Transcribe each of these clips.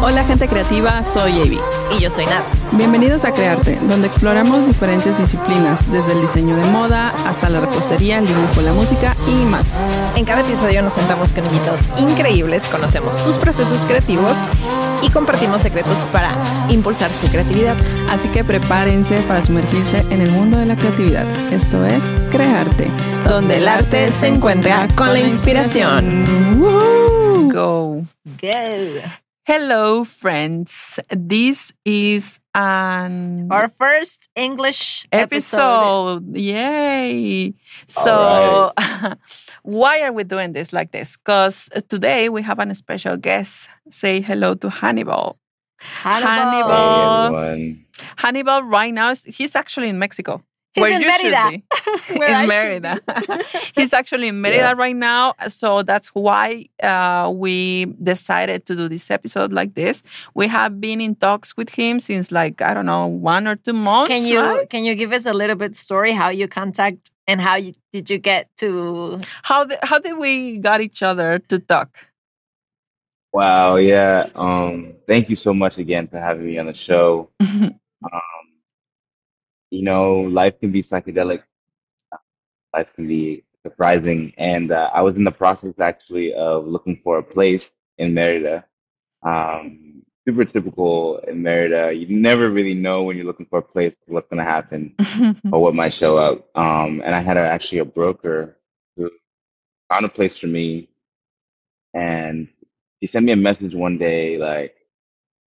Hola gente creativa, soy Avi. Y yo soy Nat. Bienvenidos a Crearte, donde exploramos diferentes disciplinas, desde el diseño de moda hasta la repostería, el dibujo, la música y más. En cada episodio nos sentamos con invitados increíbles, conocemos sus procesos creativos y compartimos secretos para impulsar tu creatividad. Así que prepárense para sumergirse en el mundo de la creatividad. Esto es Crearte, donde el arte se encuentra con la inspiración. Go. Go. Hello, friends. This is an Our first English episode. episode. Yay! So, why are we doing this like this? Because today we have a special guest. Say hello to Hannibal. Hannibal. Hannibal. everyone. Hannibal, right now, he's actually in Mexico. He's where in you should Mérida. be. Where in should Merida. He's actually in Merida Yeah. right now. So that's why uh, we decided to do this episode like this. We have been in talks with him since like, I don't know, one or two months. Can you right? can you give us a little bit story how you contact and how you, did you get to How, the, how did we got each other to talk? Wow, yeah. Um, thank you so much again for having me on the show. Um, you know, life can be psychedelic. Life can be surprising, and uh, I was in the process actually of looking for a place in Merida. Um, super typical in Merida. You never really know when you're looking for a place what's going to happen or what might show up. Um, and I had a, actually a broker who found a place for me, and he sent me a message one day like,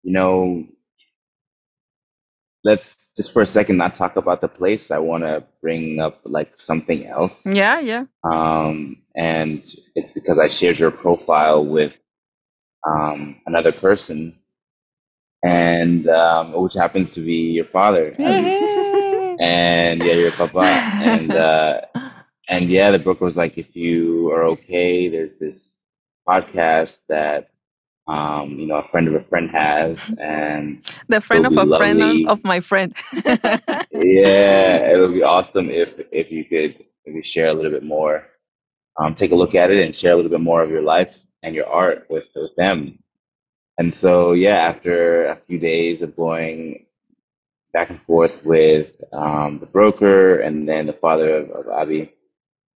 you know, let's just for a second not talk about the place. I want to bring up like something else. yeah, yeah. Um, and it's because I shared your profile with um, another person, and um, which happens to be your father. and yeah, your papa. And uh, and yeah, the broker was like, if you are okay, there's this podcast that um, you know a friend of a friend has, and the friend of a friend of my friend. yeah, it would be awesome if if you could maybe share a little bit more, um, take a look at it, and share a little bit more of your life and your art with with them. And so yeah, after a few days of going back and forth with um, the broker and then the father of, of Abby,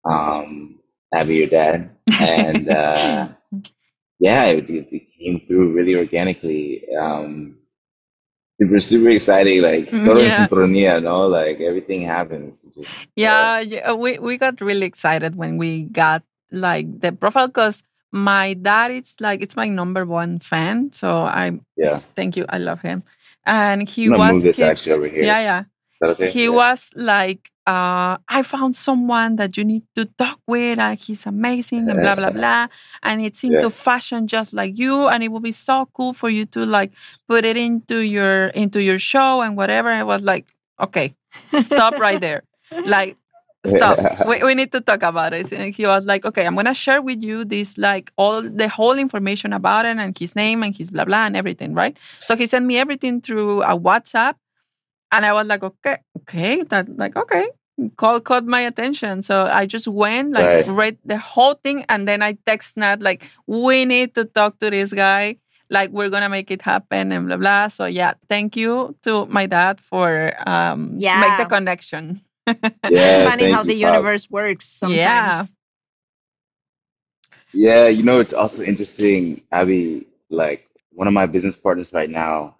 um, Abby, your dad, and uh, yeah, it, it, came through really organically. Um, super, super exciting. Like, Mm, en yeah. sincronía, no? Like, everything happens. Just, Yeah, yeah, we we got really excited when we got like the profile because my dad is, like it's my number one fan. So I'm yeah. thank you, I love him, and he was move this his- actually over here. yeah yeah okay? he Yeah. was like uh I found someone that you need to talk with and he's amazing and blah blah blah and it's into Yeah. fashion just like you and it will be so cool for you to like put it into your into your show and whatever. I was like okay stop right there like stop we, we need to talk about it and he was like okay i'm gonna share with you this like all the whole information about it and his name and his blah blah and everything right so he sent me everything through a whatsapp and i was like okay okay that like okay call caught my attention so i just went like Right. read the whole thing and then i text nat like we need to talk to this guy like we're gonna make it happen and blah blah so yeah thank you to my dad for um yeah. make the connection it's funny how you, the Pop. universe works sometimes. Yeah. Yeah, you know, it's also interesting, Abby. Like, one of my business partners right now,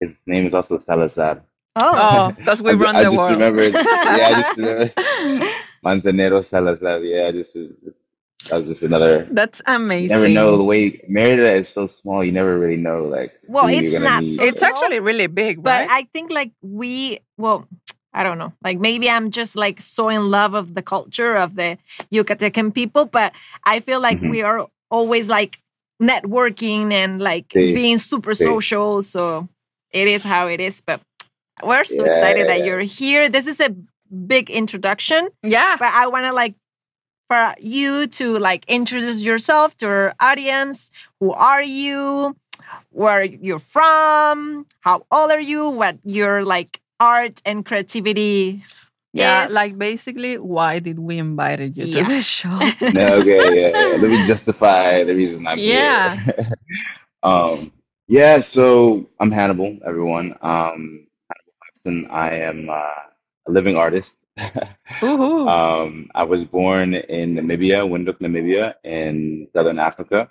his name is also Salazar. Oh. Oh, because we I, run I the just world. remembered. Yeah, I just remembered. Manzanero Salazar. Yeah, I just that was just another. That's You amazing. never know the way Merida is so small. You never really know like. Well, who it's you're not meet. so It's actually really big, But right? I think like we well, I don't know. Like maybe I'm just like so in love of the culture of the Yucatecan people, but I feel like Mhm. we are always like networking and like Sí, being super sí. social. So it is how it is. But we're so Yeah, excited that yeah. you're here. This is a big introduction, yeah. but I want to like for you to like introduce yourself to our audience. Who are you? Where you're from? How old are you? What your like art and creativity Yeah, is- like basically, why did we invited you Yeah. to the show? no, okay, yeah, yeah. Let me justify the reason I'm Yeah. here. um, Yeah, so I'm Hannibal, everyone. Um, Hannibal Clapton. I am uh, a living artist. Um, I was born in Namibia, Windhoek, Namibia, in southern Africa,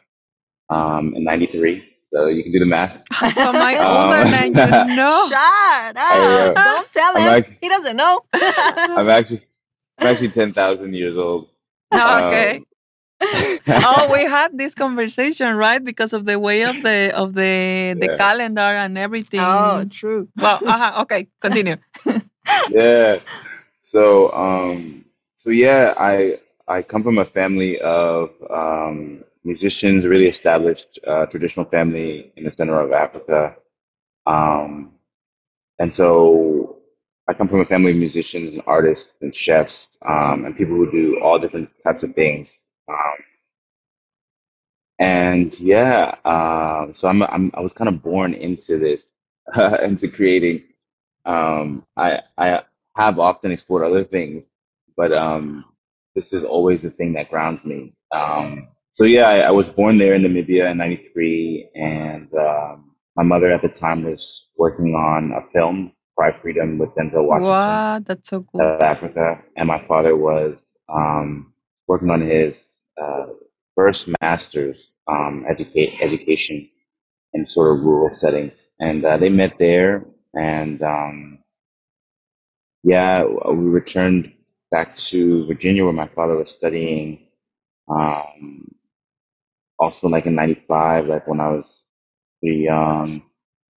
um, in '93. So you can do the math. so my Um, older man, you know. Shut up! uh, Don't tell I'm him. act- he doesn't know. I'm actually, I'm actually ten thousand years old. Okay. Oh, we had this conversation, right? Because of the way of the of the the Yeah. calendar and everything. oh, true. Well, uh-huh, okay, continue. yeah. So, um, so yeah, I I come from a family of um, musicians, really established uh, traditional family in the center of Africa, um, and so I come from a family of musicians and artists and chefs um, and people who do all different types of things. Um, and yeah, um, so I'm, I'm I was kind of born into this, into creating. Um, I I have often explored other things, but um, this is always the thing that grounds me. Um, so yeah, I, I was born there in Namibia in '93, and um, my mother at the time was working on a film, Cry Freedom, with Denzel Washington. Wow, that's so cool. South Africa, and my father was um, working on his uh, first master's um, educate education in sort of rural settings, and uh, they met there, and um, yeah, we returned back to Virginia where my father was studying. Um, also, like in '95, like when I was pretty young.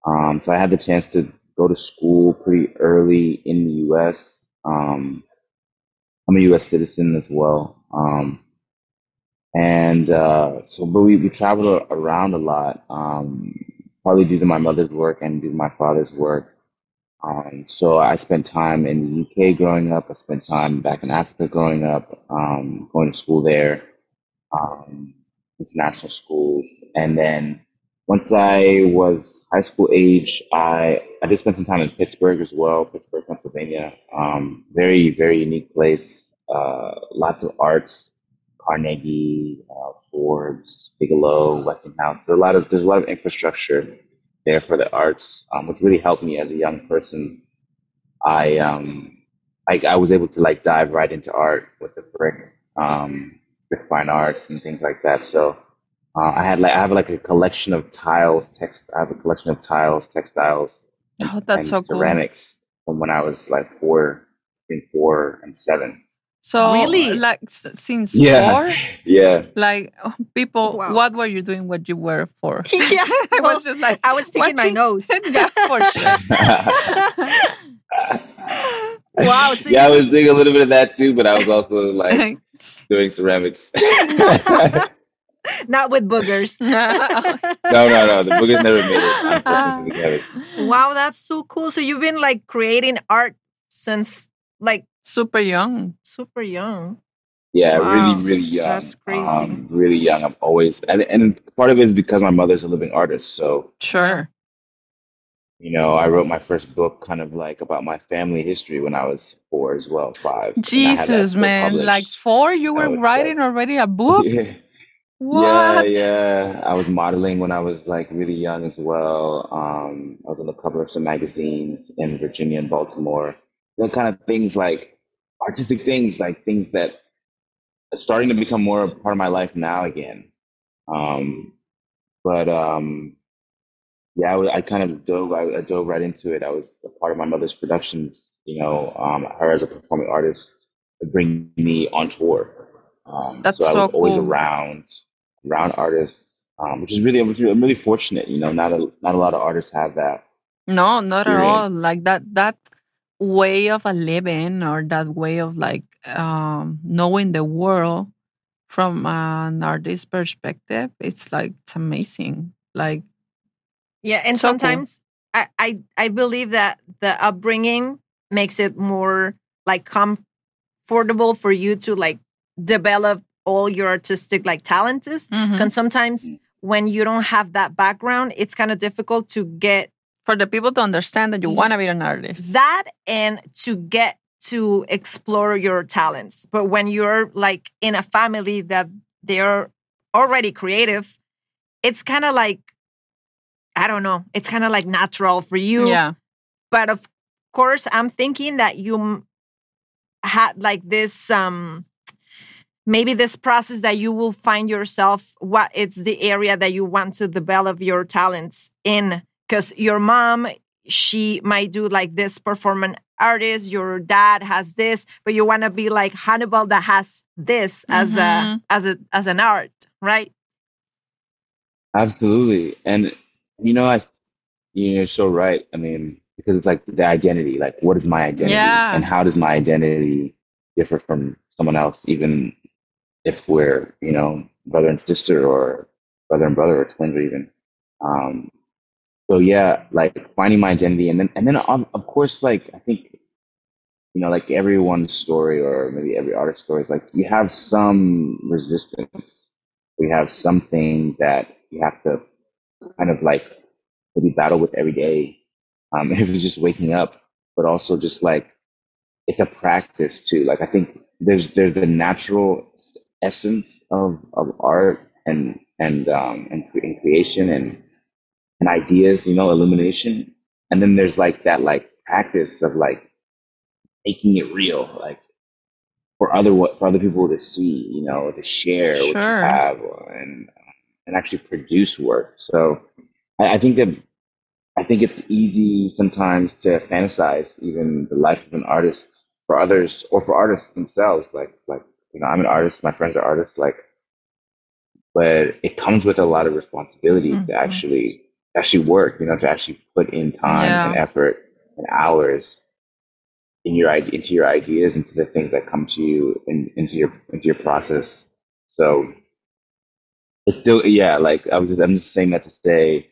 Um, so I had the chance to go to school pretty early in the U.S. Um, I'm a U.S. citizen as well. Um, and uh, so, but we, we traveled around a lot, um, partly due to my mother's work and due to my father's work. Um, so I spent time in the UK growing up. I spent time back in Africa growing up, um, going to school there, um, international schools. And then once I was high school age, I, I did spend some time in Pittsburgh as well, Pittsburgh, Pennsylvania. Um, very, very unique place. Uh, lots of arts, Carnegie, uh, Forbes, Bigelow, Westinghouse. There's a lot of there's a lot of infrastructure there for the arts, um, which really helped me as a young person. I um I, I was able to like dive right into art with the brick, um, brick fine arts and things like that. So uh, I had like I have like a collection of tiles, text. I have a collection of tiles, textiles, Oh, that's so and cool. ceramics from when I was like four, between four and seven. So, Really? like, since Yeah. four, Yeah. like, oh, people, Wow. what were you doing What you were for? yeah. I well, was just like, I was picking my watching- nose. yeah, for sure. wow. So yeah, I was doing a little bit of that too, but I was also like doing ceramics. not with boogers. no, no. No. The boogers never made it. Unfortunately, to the cabbage. wow, that's so cool. So you've been like creating art since like Super young. super young. Yeah, Wow, really, really young. that's crazy. Um, really young. I'm always, and, and part of it is because my mother's a living artist. So, Sure. you know, I wrote my first book kind of like about my family history when I was four as well, five. And I had that Jesus, book man. Like four, you were was like- writing already a book? Yeah. What? Yeah, yeah. I was modeling when I was like really young as well. Um, I was on the cover of some magazines in Virginia and Baltimore. Know, kind of things like artistic things, like things that are starting to become more a part of my life now again. Um, but um, yeah, I, I kind of dove. I, I dove right into it. I was a part of my mother's productions. You know, um, her as a performing artist bring me on tour. Um, That's so I was so always around around artists, um, which is really, I'm really fortunate. You know, not a not a lot of artists have that. No, not at all. Like that that way of a living or that way of like um knowing the world from an artist perspective, it's like it's amazing. Like Yeah, and So cool. sometimes I, I I believe that the upbringing makes it more like comfortable for you to like develop all your artistic like talents. mhm. Because sometimes Mm. when you don't have that background, it's kind of difficult to get for the people to understand that you Ye- want to be an artist. that and to get to explore your talents. But when you're like in a family that they're already creative, it's kind of like I don't know, it's kind of like natural for you. Yeah. But of course, I'm thinking that you m- had like this um maybe this process that you will find yourself what it's the area that you want to develop your talents in because your mom she might do like this performance artist your dad has this but you want to be like hannibal that has this as a Mhm. as a as an art right Absolutely. And you know, I you're so right. I mean, because it's like the identity, like what is my identity? Yeah. And how does my identity differ from someone else, even if we're, you know, brother and sister or brother and brother or twins or even. Um so yeah, like finding my identity and then and then um, of course like I think you know, like everyone's story or maybe every artist's story is like you have some resistance. We have something that you have to kind of like maybe battle with every day. Um, if it's just waking up, but also just like it's a practice too. Like I think there's there's the natural essence of, of art and and um and, and creation and and ideas, you know, illumination. And then there's like that like practice of like making it real, like for other what for other people to see, you know, to share what you Sure. have and and actually produce work. So I, I think that I think it's easy sometimes to fantasize even the life of an artist for others or for artists themselves. Like like you know, I'm an artist, my friends are artists, like but it comes with a lot of responsibility Mhm. to actually actually work, you know, to actually put in time Yeah. and effort and hours in your into your ideas, into the things that come to you, and into your into your process. So it's still yeah, like I was just, I'm just saying that to say,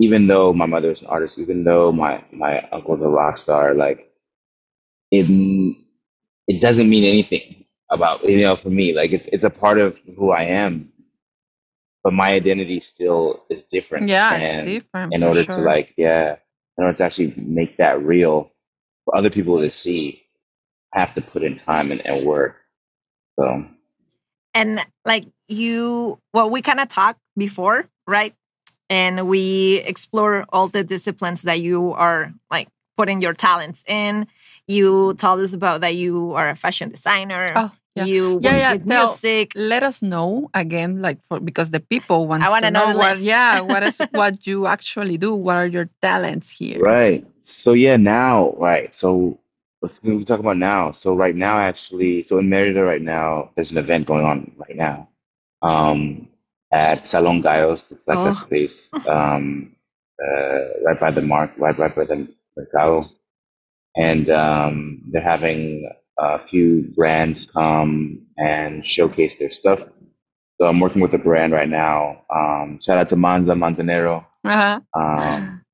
even though my mother's an artist, even though my my uncle's a rock star, like it it doesn't mean anything about you know for me. Like it's it's a part of who I am, but my identity still is different. Yeah, it's different. in order sure. to like yeah, in order to actually make that real for other people to see, I have to put in time and, and work. So and like you well we kind of talked before right and we explore all the disciplines that you are like putting your talents in you told us about that you are a fashion designer Oh, yeah. you Yeah, yeah, with tell- music let us know again, like for because the people want I to wanna know know, what. list. Yeah, what is what you actually do? What are your talents here? Right. So yeah, now, right. So let's we talk about now. So right now, actually, so in Merida right now, there's an event going on right now, um, at Salon Gallos. It's like a Oh. space, um, uh, right by the mark, right, right by the Mercado, and um, they're having a few brands come and showcase their stuff. So I'm working with a brand right now. Um, shout out to Manza Manzanero. Uh-huh. Um,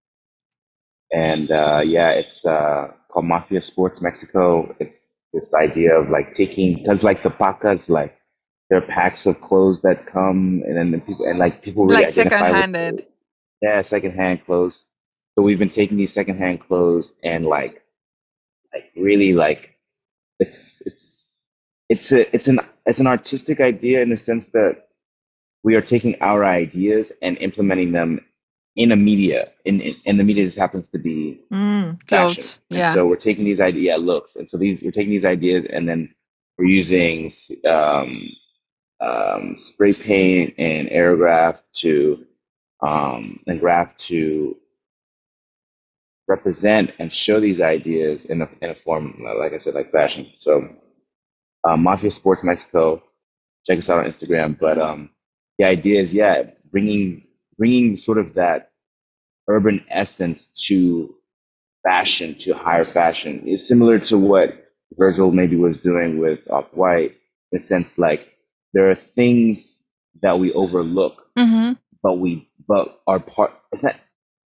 and uh, yeah, it's uh, called Mafia Sports Mexico. It's this idea of like taking because like the pacas, like there are packs of clothes that come, and then the people and like people really Like with second-handed. the- yeah, secondhand clothes. So we've been taking these secondhand clothes and like, like really like, it's it's it's a it's an it's an artistic idea in the sense that we are taking our ideas and implementing them in a media, in, in and the media just happens to be Mm. fashion. Clothes. Yeah. so we're taking these ideas, yeah, looks, and so these we're taking these ideas and then we're using um, um, spray paint and aerograph to um, and graph to represent and show these ideas in a in a form, like I said, like fashion. So, uh, Mafia Sports Mexico, check us out on Instagram. But um, the idea is, yeah, bringing bringing sort of that urban essence to fashion, to higher fashion. It's similar to what Virgil maybe was doing with Off White, in a sense, like there are things that we overlook, Mm-hmm. but we but are part. It's not.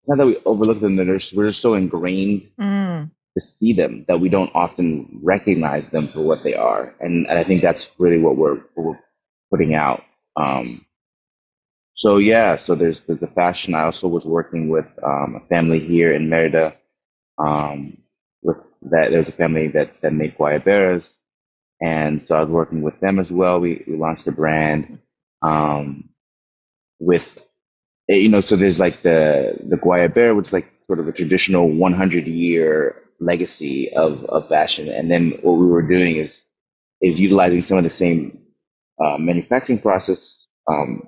Not that we overlook them; they're just, we're just so ingrained Mm. to see them that we don't often recognize them for what they are, and, and I think that's really what we're what we're putting out. Um, so yeah, so there's the, the fashion. I also was working with um, a family here in Merida. Um, with that, there's a family that that made guayaberas, and so I was working with them as well. We we launched a brand um, with you know, so there's like the the Guayabera, which is like sort of a traditional 100 year legacy of of fashion, and then what we were doing is is utilizing some of the same uh, manufacturing process um,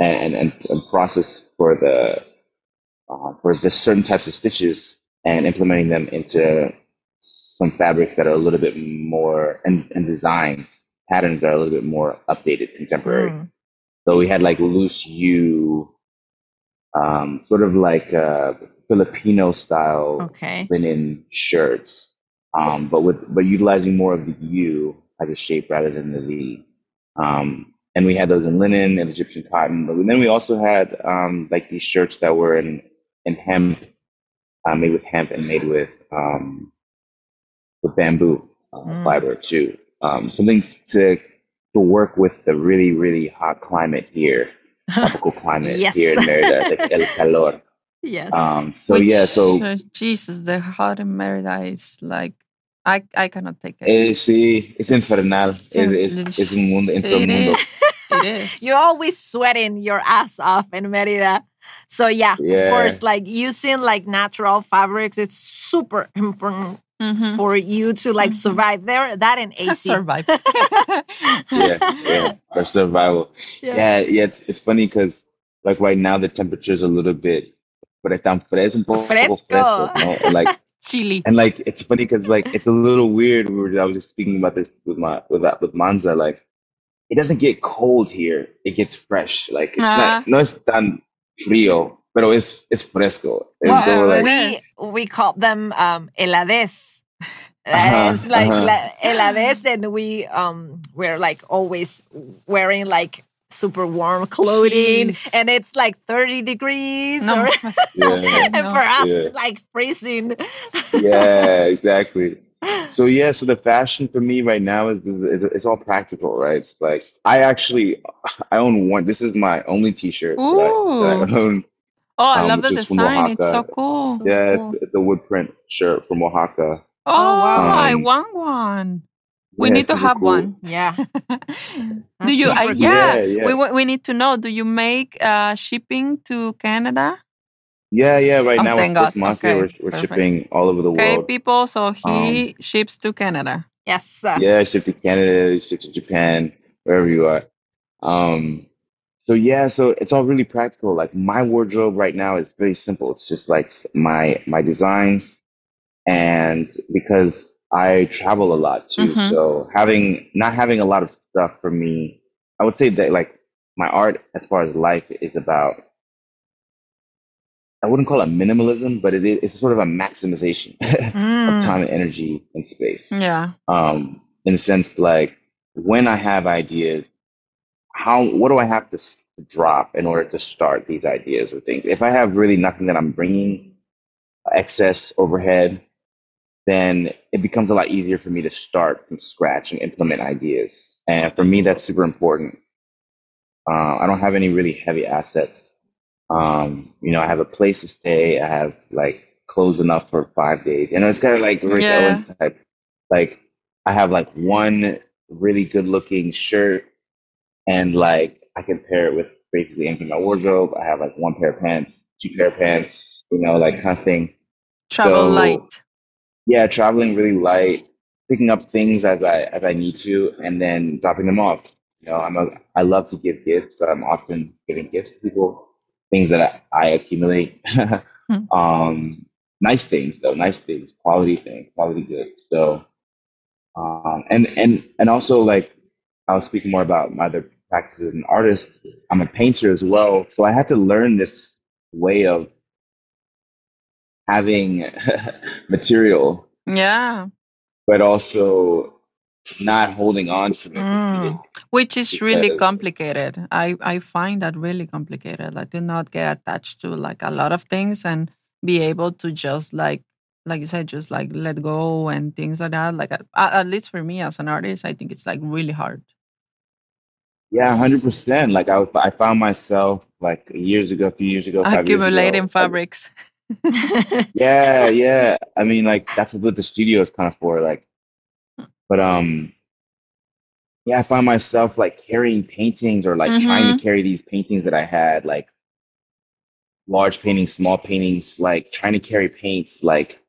and, and and process for the uh, for the certain types of stitches and implementing them into some fabrics that are a little bit more and, and designs patterns that are a little bit more updated contemporary Mm. So we had like loose u um, sort of like uh, filipino style Okay. linen shirts um, but with but utilizing more of the u as a shape rather than the v um, and we had those in linen and egyptian cotton but then we also had um, like these shirts that were in in hemp uh, made with hemp and made with um, with bamboo uh, Mm. fiber too. Um, something to to work with the really really hot climate here, tropical climate Yes. here in Merida, like el calor. Yes. Um, so Which, yeah, so uh, Jesus, the hot in Merida is like I I cannot take it. eh, sí, es infernal. Es, simply- es, es un mundo, it otro mundo. is. It is. You're always sweating your ass off in Merida. So yeah, yeah, of course, like using like natural fabrics, it's super important Mhm. for you to like Mhm. survive there. That and AC. Survive. Yeah, yeah, for survival. Yeah, yeah, it's, it's funny because like right now the temperature is a little bit, but it's tan fres- un Fresco. fresco, no? And, like Chili. And like it's funny because like it's a little weird. We were I was just speaking about this with my with that with Manza. Like it doesn't get cold here; it gets fresh. Like it's Ah. not no es tan frío, pero es es fresco. Es Well, como, like, we we call them um helades. Uh-huh, it's like uh-huh. la- helades, and we um we're like always wearing like super warm clothing, Jeez. and it's like thirty degrees. No. Or, yeah, and No. for us, Yeah. it's like freezing. yeah, exactly. So yeah, so the fashion for me right now is, is it's all practical, right? It's like I actually I own one. This is my only T-shirt that I, that I own. Oh, I Um, love the which is design. It's so Oaxaca. cool. So Yeah, cool. it's, it's a wood print shirt from Oaxaca. Oh, wow. I Um, want one. We Yeah, need to have cool. one. Yeah. do you? I, super cool. yeah, Yeah, yeah. We we need to know. Do you make uh, shipping to Canada? Yeah, yeah. Right Oh, now, thank with Chris God. Mafia, Okay, we're, we're shipping all over the Okay, world. people. So he ships to Canada. Yes. Yeah, ship to Canada, ship to Japan, wherever you are. Um, so yeah, so it's all really practical. Like my wardrobe right now is very simple. It's just like my my designs, and because I travel a lot too, Mhm. so having not having a lot of stuff for me, I would say that like my art as far as life is about. I wouldn't call it minimalism, but it is it's sort of a maximization of Mm. time and energy and space Yeah. um, in a sense like when I have ideas, how what do I have to drop in order to start these ideas or things? If I have really nothing that I'm bringing, excess overhead, then it becomes a lot easier for me to start from scratch and implement ideas. And for me, that's super important. Uh, I don't have any really heavy assets. Um, you know, I have a place to stay. I have like clothes enough for five days. You know, it's kind of like Rick Yeah. Owens type. Like I have like one really good looking shirt and like I can pair it with basically anything in my wardrobe. I have like one pair of pants, two pair of pants, you know, like kind of thing. Travel So- light. Yeah, traveling really light, picking up things as I as I need to, and then dropping them off. You know, I'm a I love to give gifts, so I'm often giving gifts to people, things that I, I accumulate. um, nice things though, nice things, quality things, quality goods. So, um, and and and also like I'll speak more about my other practices as an artist. I'm a painter as well, so I had to learn this way of having material Yeah. but also not holding on to it. Mm. Which is really complicated. I, I find that really complicated. Like do not get attached to like a lot of things and be able to just like like you said, just like let go and things like that. Like at, at least for me as an artist, I think it's like really hard. Yeah, hundred percent. Like I, I found myself like years ago, a few years ago, five years Accumulating fabrics. yeah, yeah. I mean, like that's what the studio is kind of for. Like, but um, yeah, I found myself like carrying paintings or like trying to carry these paintings that I had like large paintings, small paintings, like trying to carry paints, like,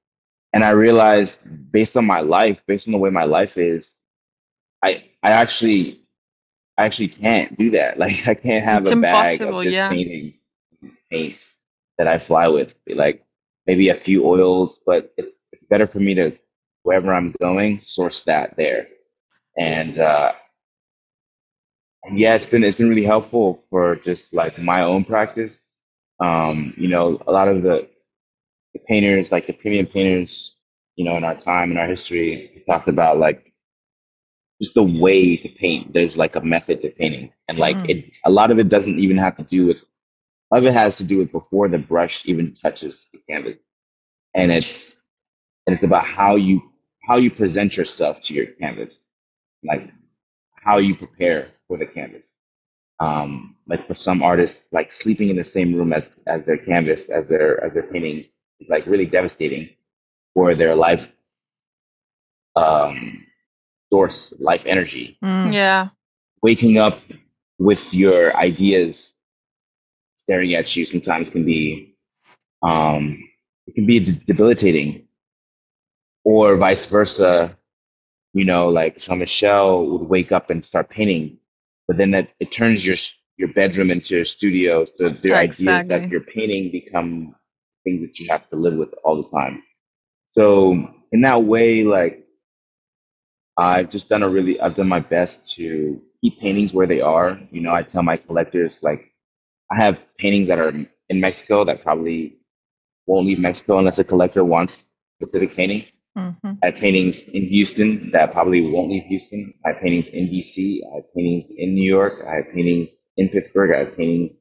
and I realized based on my life, based on the way my life is, I I actually I actually can't do that. Like I can't have It's a bag of just yeah. paintings, paints that I fly with. Like maybe a few oils, but it's it's better for me to wherever I'm going, source that there. And uh yeah, it's been it's been really helpful for just like my own practice. Um, you know, a lot of the, the painters, like the premium painters, you know, in our time in our history, we talked about like just the way to paint. There's like a method to painting, and like Mm. it, a lot of it doesn't even have to do with. A lot of it has to do with before the brush even touches the canvas, and it's and it's about how you how you present yourself to your canvas, like how you prepare for the canvas. Um, like for some artists, like sleeping in the same room as as their canvas, as their as their paintings, like really devastating for their life um, source, life energy. Mm. Yeah. Waking up with your ideas staring at you sometimes can be um, it can be debilitating, or vice versa. You know, like Jean Michel would wake up and start painting, but then that it turns your your bedroom into a studio. So the ideas that Exactly. you're painting become things that you have to live with all the time. So in that way, like I've just done a really, I've done my best to keep paintings where they are. You know, I tell my collectors, like, I have paintings that are in Mexico that probably won't leave Mexico unless a collector wants specific painting. Mhm. I have paintings in Houston that probably won't leave Houston. I have paintings in DC. I have paintings in New York. I have paintings in Pittsburgh. I have paintings,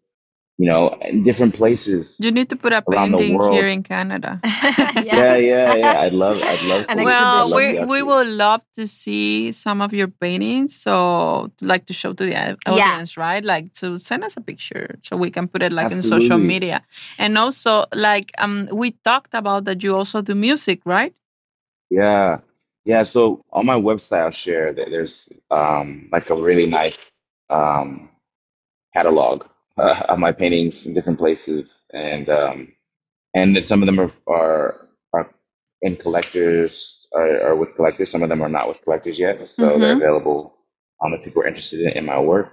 you know, in different places. You need to put a Around the painting world. here in Canada. Yeah, yeah, yeah. I'd love, I'd love An to. Well, love we we actually- would love to see some of your paintings. So, like to show to the au- Yeah. audience, right? Like to send us a picture so we can put it like in social media. And also, like um, we talked about that you also do music, right? Yeah, yeah. So on my website, I'll share that there's um, like a really nice um, catalog uh, of my paintings in different places, and um, and some of them are are are in collectors are, are with collectors. Some of them are not with collectors yet, so they're Mhm. available um, if people are interested in, in my work.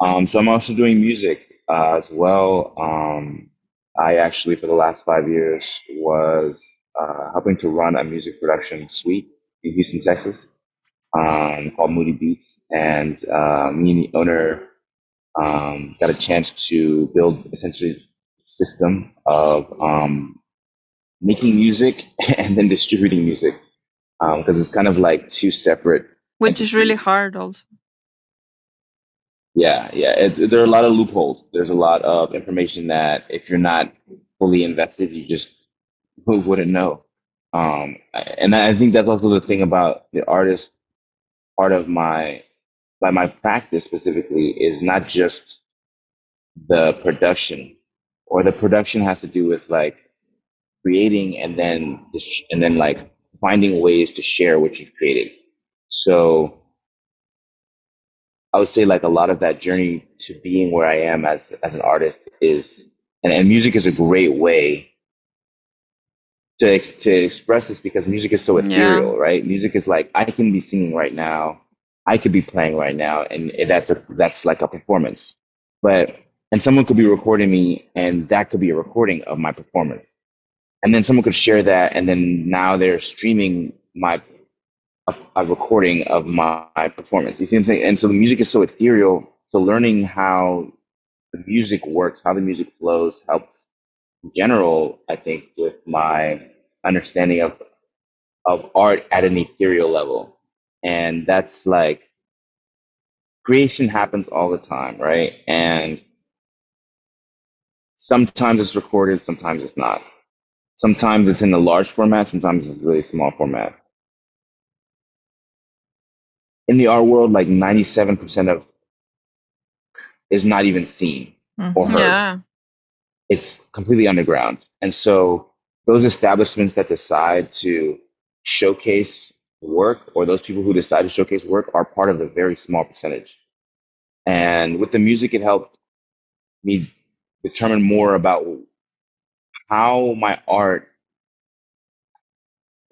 Um, so I'm also doing music uh, as well. Um, I actually, for the last five years, was uh, helping to run a music production suite in Houston, Texas, um, called Moody Beats, and uh, me and the owner um, got a chance to build essentially a system of um, making music and then distributing music because it's kind of like two separate Which is really hard, also. Yeah, yeah. It's, there are a lot of loopholes. There's a lot of information that if you're not fully invested, you just wouldn't know. Um, and I think that's also the thing about the artist part of my by my practice specifically is not just the production, or the production has to do with like creating and then and then like finding ways to share what you've created. So I would say like a lot of that journey to being where I am as as an artist is, and, and music is a great way to ex- to express this because music is so Yeah. ethereal, right? Music is like I can be singing right now, I could be playing right now, and that's a that's like a performance. But and someone could be recording me, and that could be a recording of my performance, and then someone could share that, and then now they're streaming my a, a recording of my, my performance. You see what I'm saying? And so the music is so ethereal. So learning how the music works, how the music flows, helps in general. I think with my understanding of of art at an ethereal level, and that's like creation happens all the time, right? And sometimes it's recorded, sometimes it's not. Sometimes it's in a large format, sometimes it's really small format. In the art world, like 97% of is not even seen or mm-hmm. heard. Yeah. It's completely underground. And so those establishments that decide to showcase work or those people who decide to showcase work are part of the very small percentage. And with the music, it helped me determine more about how my art,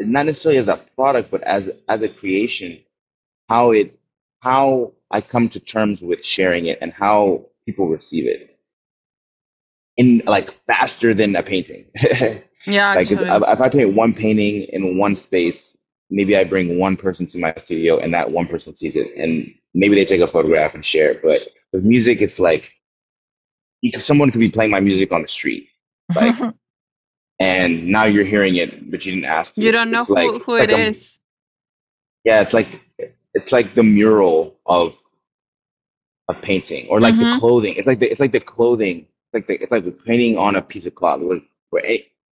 not necessarily as a product, but as as a creation, how it how I come to terms with sharing it and how people receive it in like faster than a painting. Yeah, like it's, actually. if if I paint one painting in one space, maybe I bring one person to my studio and that one person sees it and maybe they take a photograph and share it. But with music, it's like you could, someone could be playing my music on the street, like, and now you're hearing it, but you didn't ask. to. you don't know It's like- who, who like it a- is. Yeah, it's like it's like the mural of a painting, or like Mhm. the clothing. It's like the it's like the clothing. It's like the, it's like the painting on a piece of cloth. Where, where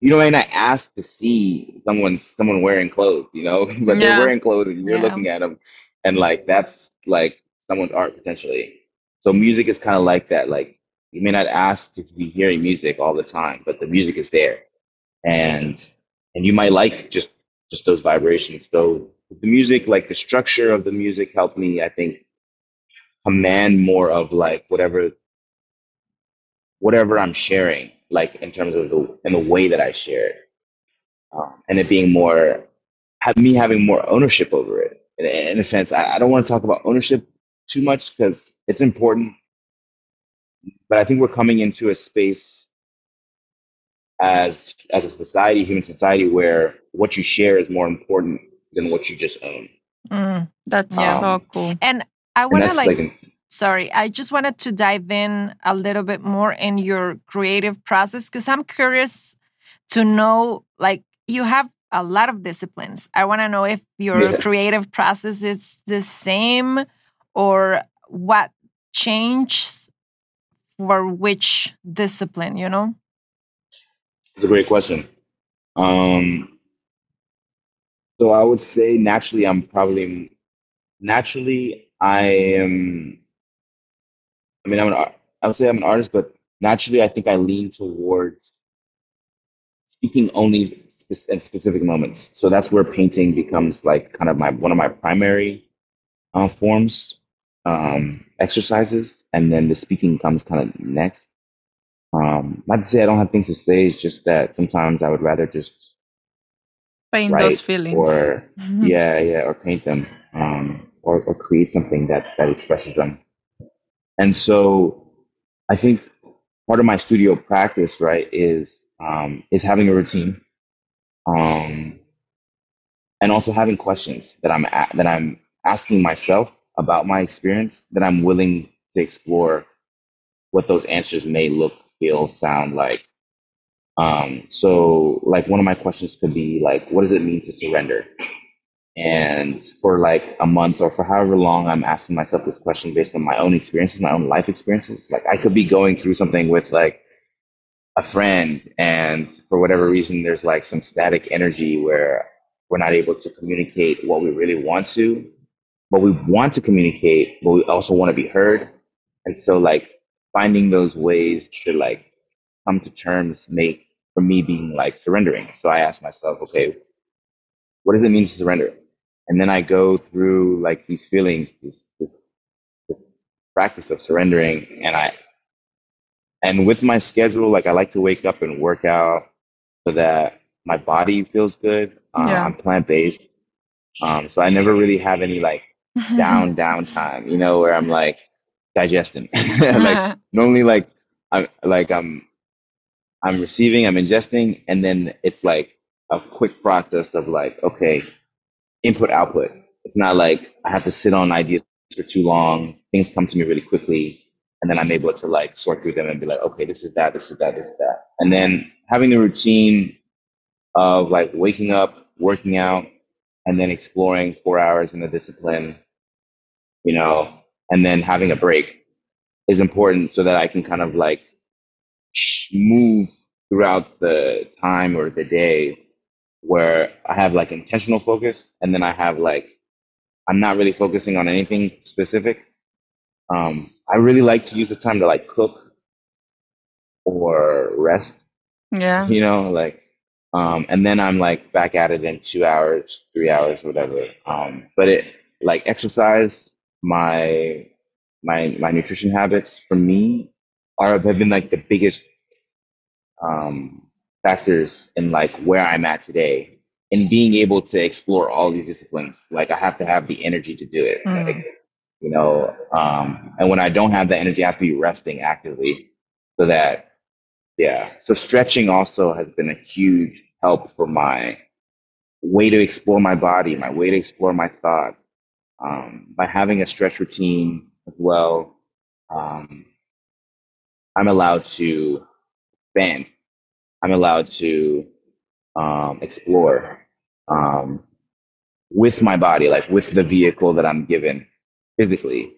you know, and I asked to see someone someone wearing clothes, you know, but Yeah. they're wearing clothes, and you're Yeah. looking at them, and like that's like someone's art potentially. So music is kind of like that. Like you may not ask to be hearing music all the time, but the music is there, and and you might like just just those vibrations. So the music, like the structure of the music, helped me. I think command more of like whatever whatever I'm sharing, like in terms of the in the way that I share it, um, and it being more have me having more ownership over it. In, in a sense, I, I don't want to talk about ownership too much because it's important, but I think we're coming into a space as as a society, human society, where what you share is more important than what you just own. Mm. That's Yeah. so cool. And I want to like, like, an- sorry, I just wanted to dive in a little bit more in your creative process because I'm curious to know, like, you have a lot of disciplines. I want to know if your Yeah. creative process is the same or what changed for which discipline, you know? It's a great question. Um, so I would say naturally, I'm probably naturally I am. I mean, I'm an. ar- I would say I'm an artist, but naturally, I think I lean towards speaking only spe- at specific moments. So that's where painting becomes like kind of my one of my primary uh, forms, um, exercises, and then the speaking comes kind of next. Um, not to say I don't have things to say. It's just that sometimes I would rather just Paint those feelings. or yeah, yeah, or paint them, um, or or create something that that expresses them. And so, I think part of my studio practice, right, is um, is having a routine, um, and also having questions that I'm that I'm asking myself about my experience that I'm willing to explore what those answers may look, feel, sound like. Um, so like one of my questions could be like, what does it mean to surrender? And for like a month or for however long, I'm asking myself this question based on my own experiences, my own life experiences. Like I could be going through something with like a friend, and for whatever reason, there's like some static energy where we're not able to communicate what we really want to, but we want to communicate, but we also want to be heard. And so like finding those ways to like come to terms make for me being like surrendering. So I ask myself, okay, what does it mean to surrender? And then I go through like these feelings, this, this, this practice of surrendering, and I and with my schedule, like I like to wake up and work out so that my body feels good. Uh, Yeah. I'm plant based, um, so I never really have any like down downtime, you know, where I'm like digesting. like normally, like I'm like I'm I'm receiving, I'm ingesting, and then it's like a quick process of like, okay, input output. It's not like I have to sit on ideas for too long. Things come to me really quickly, and then I'm able to like sort through them and be like, okay, this is that, this is that, this is that, and then having the routine of like waking up, working out, and then exploring four hours in the discipline, you know, and then having a break is important so that I can kind of like move throughout the time or the day where I have like intentional focus and then I have like I'm not really focusing on anything specific. Um, I really like to use the time to like cook or rest, yeah. you know, like um, and then I'm like back at it in two hours, three hours, whatever. Um, but it like exercise, my my my nutrition habits for me are have been like the biggest um factors in like where I'm at today and being able to explore all these disciplines. Like I have to have the energy to do it. Mm. Like, you know, um, and when I don't have the energy, I have to be resting actively so that, yeah. So stretching also has been a huge help for my way to explore my body, my way to explore my thought. Um, by having a stretch routine as well, um, I'm allowed to expand. I'm allowed to um, explore um, with my body, like with the vehicle that I'm given physically,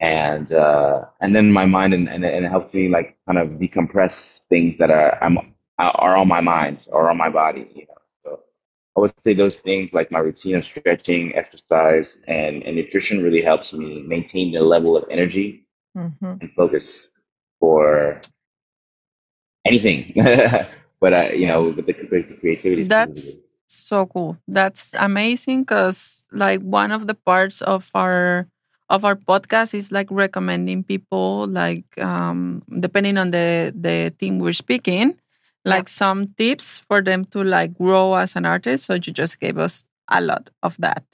and uh, and then my mind, and, and, and it helps me like kind of decompress things that are I'm are on my mind or on my body. You know, so I would say those things like my routine of stretching, exercise, and, and nutrition really helps me maintain the level of energy Mm-hmm. and focus for anything. but uh, you know, with the, with the creativity. That's so cool. That's amazing because like one of the parts of our of our podcast is like recommending people like um depending on the the team we're speaking like some tips for them to like grow as an artist so you just gave us a lot of that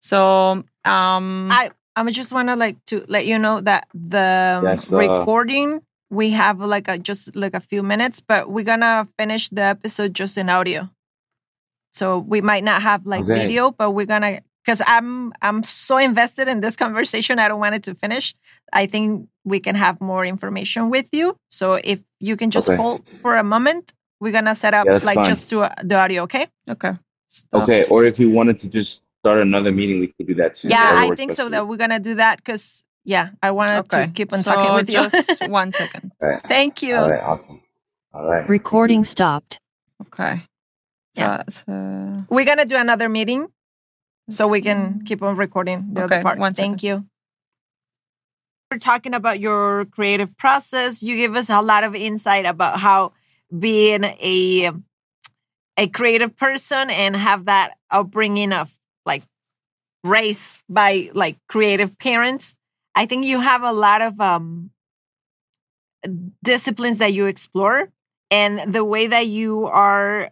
so um I I just want to like to let you know that the Yes, uh, recording we have like a just like a few minutes, but we're gonna finish the episode just in audio. So we might not have like Okay. video, but we're gonna because I'm I'm so invested in this conversation. I don't want it to finish. I think we can have more information with you. So if you can just Okay. hold for a moment, we're gonna set up Yeah, like fine. just to uh, the audio. Okay. okay Stop. Okay, or if you wanted to just start another meeting, we could do that too. Yeah, I think so. That we're gonna do that because yeah, I wanted okay to keep on so talking with you. just one second All right. Thank you. All right, awesome. All right. Recording stopped. okay so, Yeah. so uh, We're gonna do another meeting so we can keep on recording the Okay, other part. one Thank you. We're talking about your creative process. You give us a lot of insight about how being a a creative person and have that upbringing of like raised by like creative parents. I think you have a lot of um disciplines that you explore and the way that you are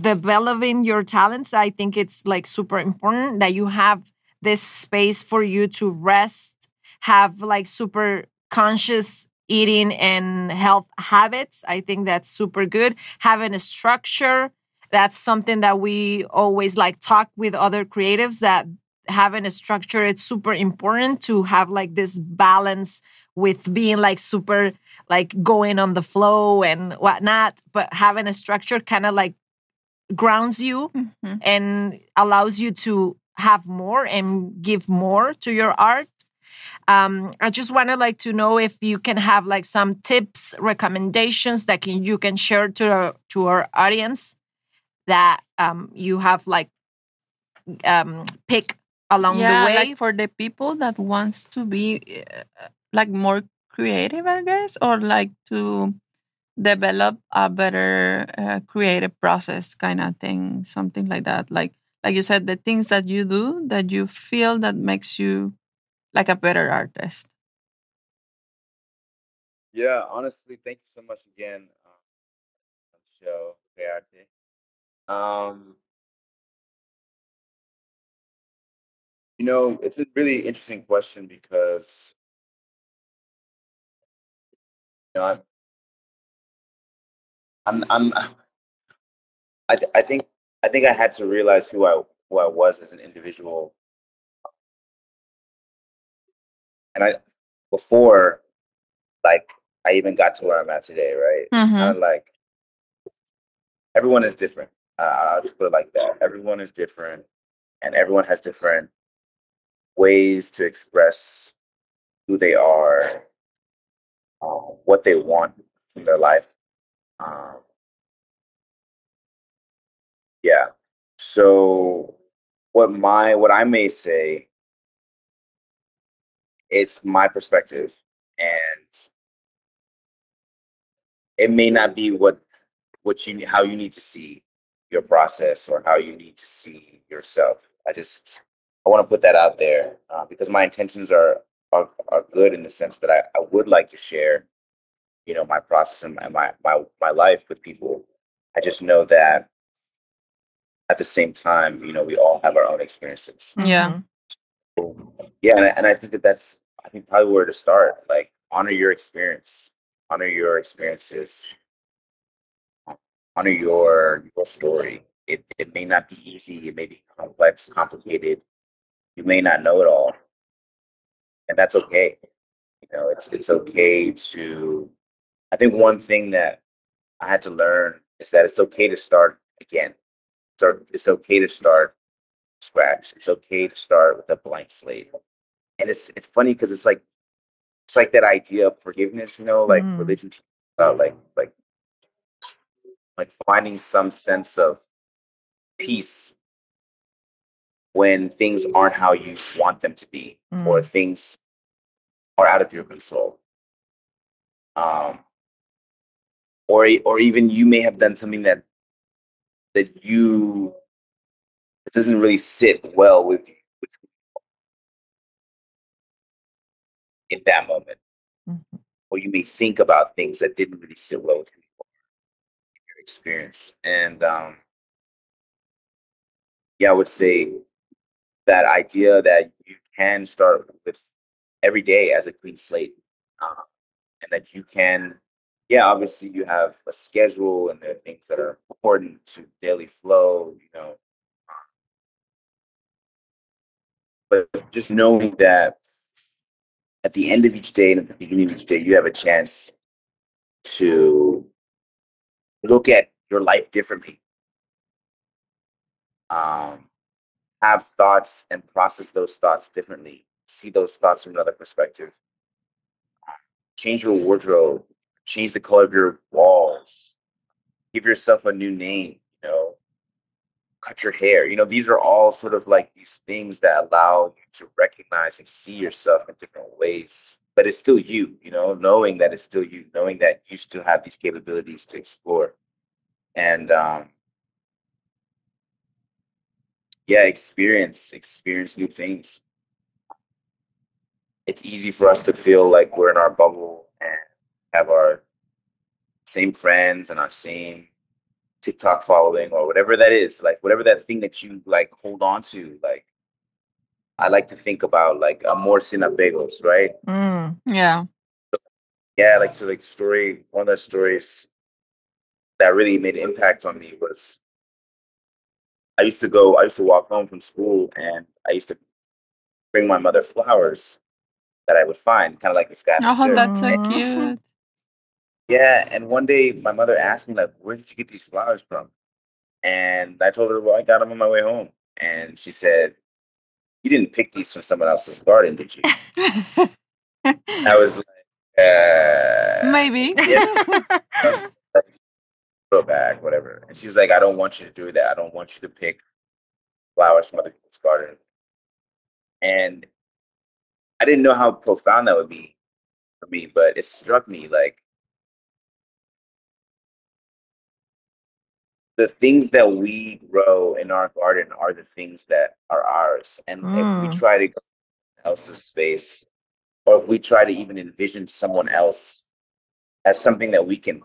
developing your talents i think it's like super important that you have this space for you to rest have like super conscious eating and health habits. I think that's super good. Having a structure that's something that we always like talk with other creatives that having a structure it's super important to have like this balance with being like super like going on the flow and whatnot but having a structure kind of like grounds you Mhm. and allows you to have more and give more to your art um, i just wanted like to know if you can have like some tips recommendations that can you can share to our, to our audience that um, you have like um, pick along yeah, the way like for the people that wants to be uh, like more creative, I guess, or like to develop a better uh, creative process kind of thing, something like that. Like like you said, the things that you do that you feel that makes you like a better artist. Yeah, honestly, thank you so much again um, on show, Um, you know, it's a really interesting question because you know I'm I'm I'm I I think I think I had to realize who I who I was as an individual, and I before like I even got to where I'm at today, right? It's Mhm. kind of like everyone is different. Uh, I'll just put it like that. Everyone is different, and everyone has different ways to express who they are, uh, what they want in their life. Um, yeah. So, what my what I may say, it's my perspective, and it may not be what what you how you need to see your process or how you need to see yourself. I just I want to put that out there uh, because my intentions are, are are good in the sense that I, I would like to share, you know, my process and my my my, my life with people. I just know that at the same time, you know, we all have our own experiences. Yeah. Mhm. Yeah, and I, and I think that that's I think probably where to start. Like honor your experience, honor your experiences, honor your your story. It it may not be easy. It may be complex, complicated. You may not know it all, and that's okay. You know, it's it's okay to. I think one thing that I had to learn is that it's okay to start again. So it's okay to start scratch. It's okay to start with a blank slate. And it's it's funny because it's like it's like that idea of forgiveness, you know, like Mm. religion about like like like finding some sense of peace when things aren't how you want them to be or Mm. things are out of your control. Um or or even you may have done something that that you it doesn't really sit well with you in that moment. Mhm. Or you may think about things that didn't really sit well with you in your experience. And um, yeah, I would say that idea that you can start with every day as a clean slate, uh, and that you can, yeah, obviously you have a schedule and there are things that are important to daily flow, you know, but just knowing that at the end of each day and at the beginning of each day, you have a chance to look at your life differently, um, have thoughts and process those thoughts differently, see those thoughts from another perspective, change your wardrobe, change the color of your walls, give yourself a new name, you know, cut your hair. You know, these are all sort of like these things that allow you to recognize and see yourself in different ways. But it's still you, you know, knowing that it's still you, knowing that you still have these capabilities to explore. And um, yeah, experience, experience new things. It's easy for us to feel like we're in our bubble and have our same friends and our same TikTok following or whatever that is, like whatever that thing that you like hold on to. Like I like to think about like amor sin apegos, right? Mm. Yeah. Yeah, like to like story. One of the stories that really made impact on me was I used to go. I used to walk home from school, and I used to bring my mother flowers that I would find, kind of like this guy. Oh, that's so cute. Yeah, and one day my mother asked me like, "Where did you get these flowers from?" And I told her, "Well, I got them on my way home." And she said, "You didn't pick these from someone else's garden, did you?" I was like, uh, Maybe. yeah, go back, whatever. And she was like, "I don't want you to do that. I don't want you to pick flowers from other people's garden." And I didn't know how profound that would be for me, but it struck me like the things that we grow in our garden are the things that are ours. And if we Mm. try to go else's space, or if we try to even envision someone else as something that we can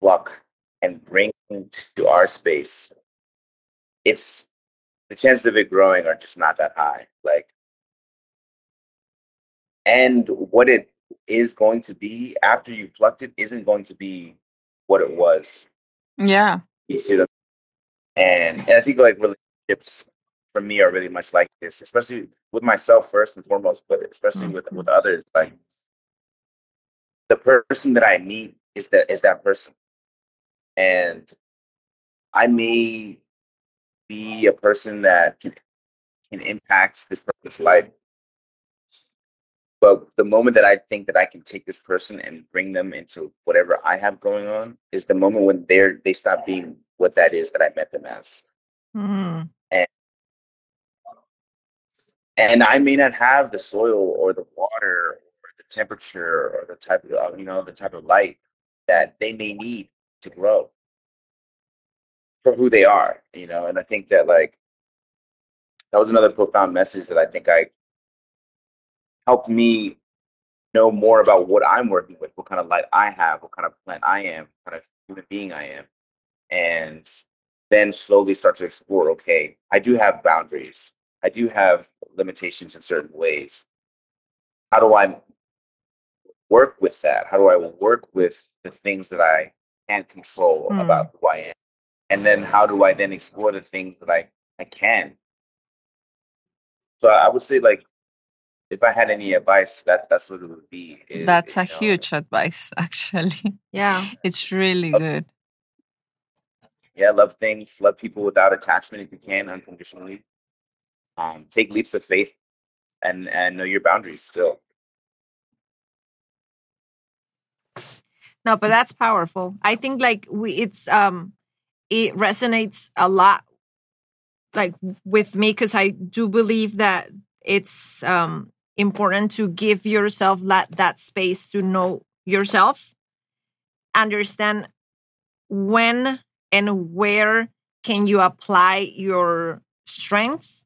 pluck and bring to our space, it's the chances of it growing are just not that high. Like, and what it is going to be after you've plucked it isn't going to be what it was. yeah. You see what and and I think like relationships for me are really much like this, especially with myself first and foremost, but especially with mm-hmm. with others. Like the person that I meet is that is that person, and I may be a person that can, can impact this person's life. But the moment that I think that I can take this person and bring them into whatever I have going on is the moment when they're they stop being what that is that I met them as. Mm. and I may not have the soil or the water or the temperature or the type of you know the type of light that they may need to grow for who they are, you know. And I think that like that was another profound message that I think I helped me know more about what I'm working with, what kind of light I have, what kind of plant I am, what kind of human being I am, and then slowly start to explore okay, I do have boundaries, I do have limitations in certain ways. How do I work with that? How do I work with the things that I can't control Hmm. about who I am? And then how do I then explore the things that I, I can? So I would say like if I had any advice, that that's what it would be. is, That's a you know, huge advice, actually. Yeah. It's really good. yeah, love things, love people without attachment if you can, unconditionally. Um, take leaps of faith and and know your boundaries still. No, but that's powerful. I think like we it's um it resonates a lot like with me because I do believe that it's um important to give yourself that that space to know yourself, understand when and where can you apply your strengths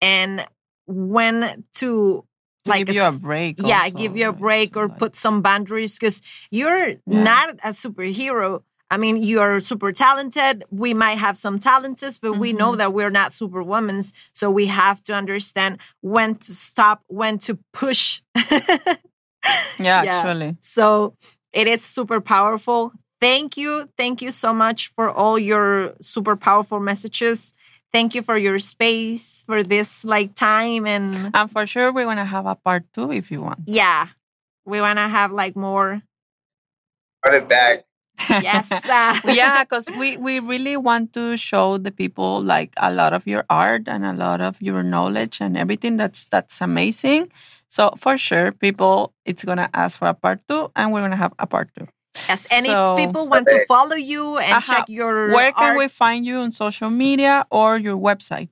and when to To like give you a break. yeah also, give you a break or put some boundaries because you're Yeah. not a superhero i mean you're super talented we might have some talents but we know Mhm. that we're not super superwomen so we have to understand when to stop when to push Yeah, Yeah. actually. so it is super powerful thank you thank you so much for all your super powerful messages thank you for your space for this like time and And for sure, we're going to have a part two if you want. yeah we want to have like more Run it back. yes uh, yeah, because we, we really want to show the people like a lot of your art and a lot of your knowledge and everything. That's that's amazing. So for sure, people, it's gonna ask for a part two, and we're gonna have a part two. Yes and So- if people want to follow you and Aha. check your Where can art, we find you on social media or your website?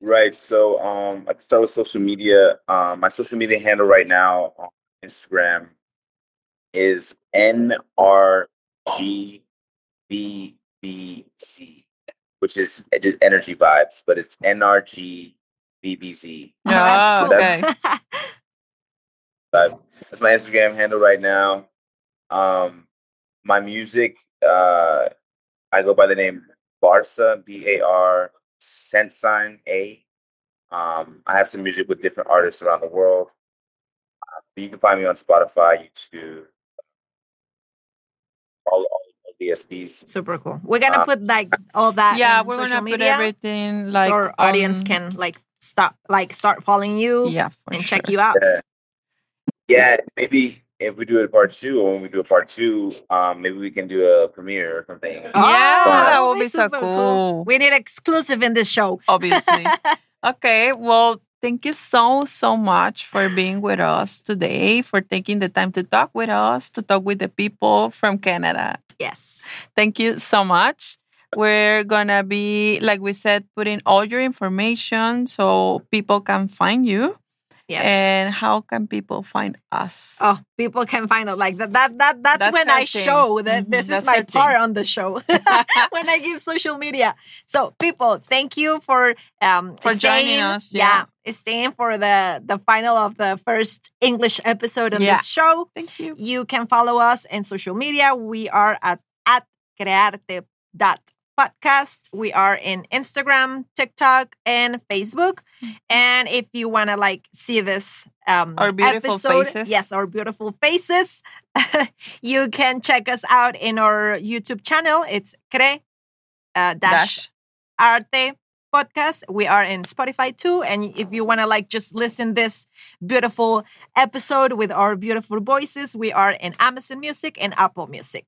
Right. So um, I can start with social media. Um, my social media handle right now on Instagram is NRGBBC, which is just energy vibes, but it's NRGBBZ. Oh, that's cool. okay. But that's my Instagram handle right now. Um, my music, uh, I go by the name Barsa, B A R, cent sign A. Um, I have some music with different artists around the world. Uh, you can find me on Spotify, YouTube, all, all, all DSPs. super cool we're gonna Uh, put like all that yeah, in we're gonna put media everything like so our audience on- can like stop like start following you yeah and sure. check you out Yeah. yeah, maybe if we do a part two, or when we do a part two, um, maybe we can do a premiere or something. Yeah, Oh, that would would be so super cool. we need exclusive in this show obviously. okay, well, thank you so, so much for being with us today, for taking the time to talk with us, to talk with the people from Canada. yes Thank you so much. We're gonna be, like we said, putting all your information so people can find you. Yes And how can people find us? Oh, people can find out like that. That that that's, That's when I thing. show that Mhm, this is my thing. part on the show. when I give social media. So people, thank you for um For joining us, yeah. staying for the the final of the first English episode of Yeah. this show. Thank you. You can follow us in social media. We are at at crearte.podcast. We are in Instagram, TikTok, and Facebook. And if you want to like see this um Our beautiful episode, faces. yes, our beautiful faces, you can check us out in our YouTube channel. It's Cre uh, dash Dash. Arte podcast. We are in Spotify too. And if you want to like just listen this beautiful episode with our beautiful voices, we are in Amazon Music and Apple Music.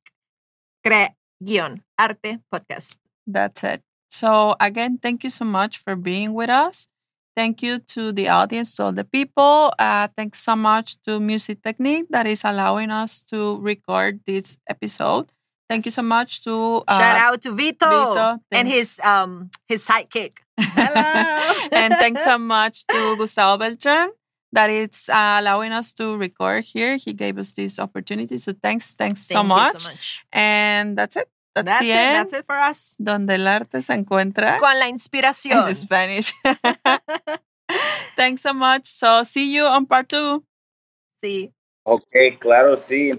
Cre guion arte podcast. That's it. So, again, thank you so much for being with us. Thank you to the audience, to all the people. Uh, thanks so much to Music Technique that is allowing us to record this episode. Thank you so much to uh, Shout out to Vito, Vito, and his um his sidekick. Hello. and thanks so much to Gustavo Beltran that is uh, allowing us to record here. He gave us this opportunity. So thanks, thanks so, Thank you much. so much. And that's it. That's, it. That's it for us. Donde el arte se encuentra Con la inspiración. in Spanish. thanks so much. So see you on part two. sí. Okay, claro, sí.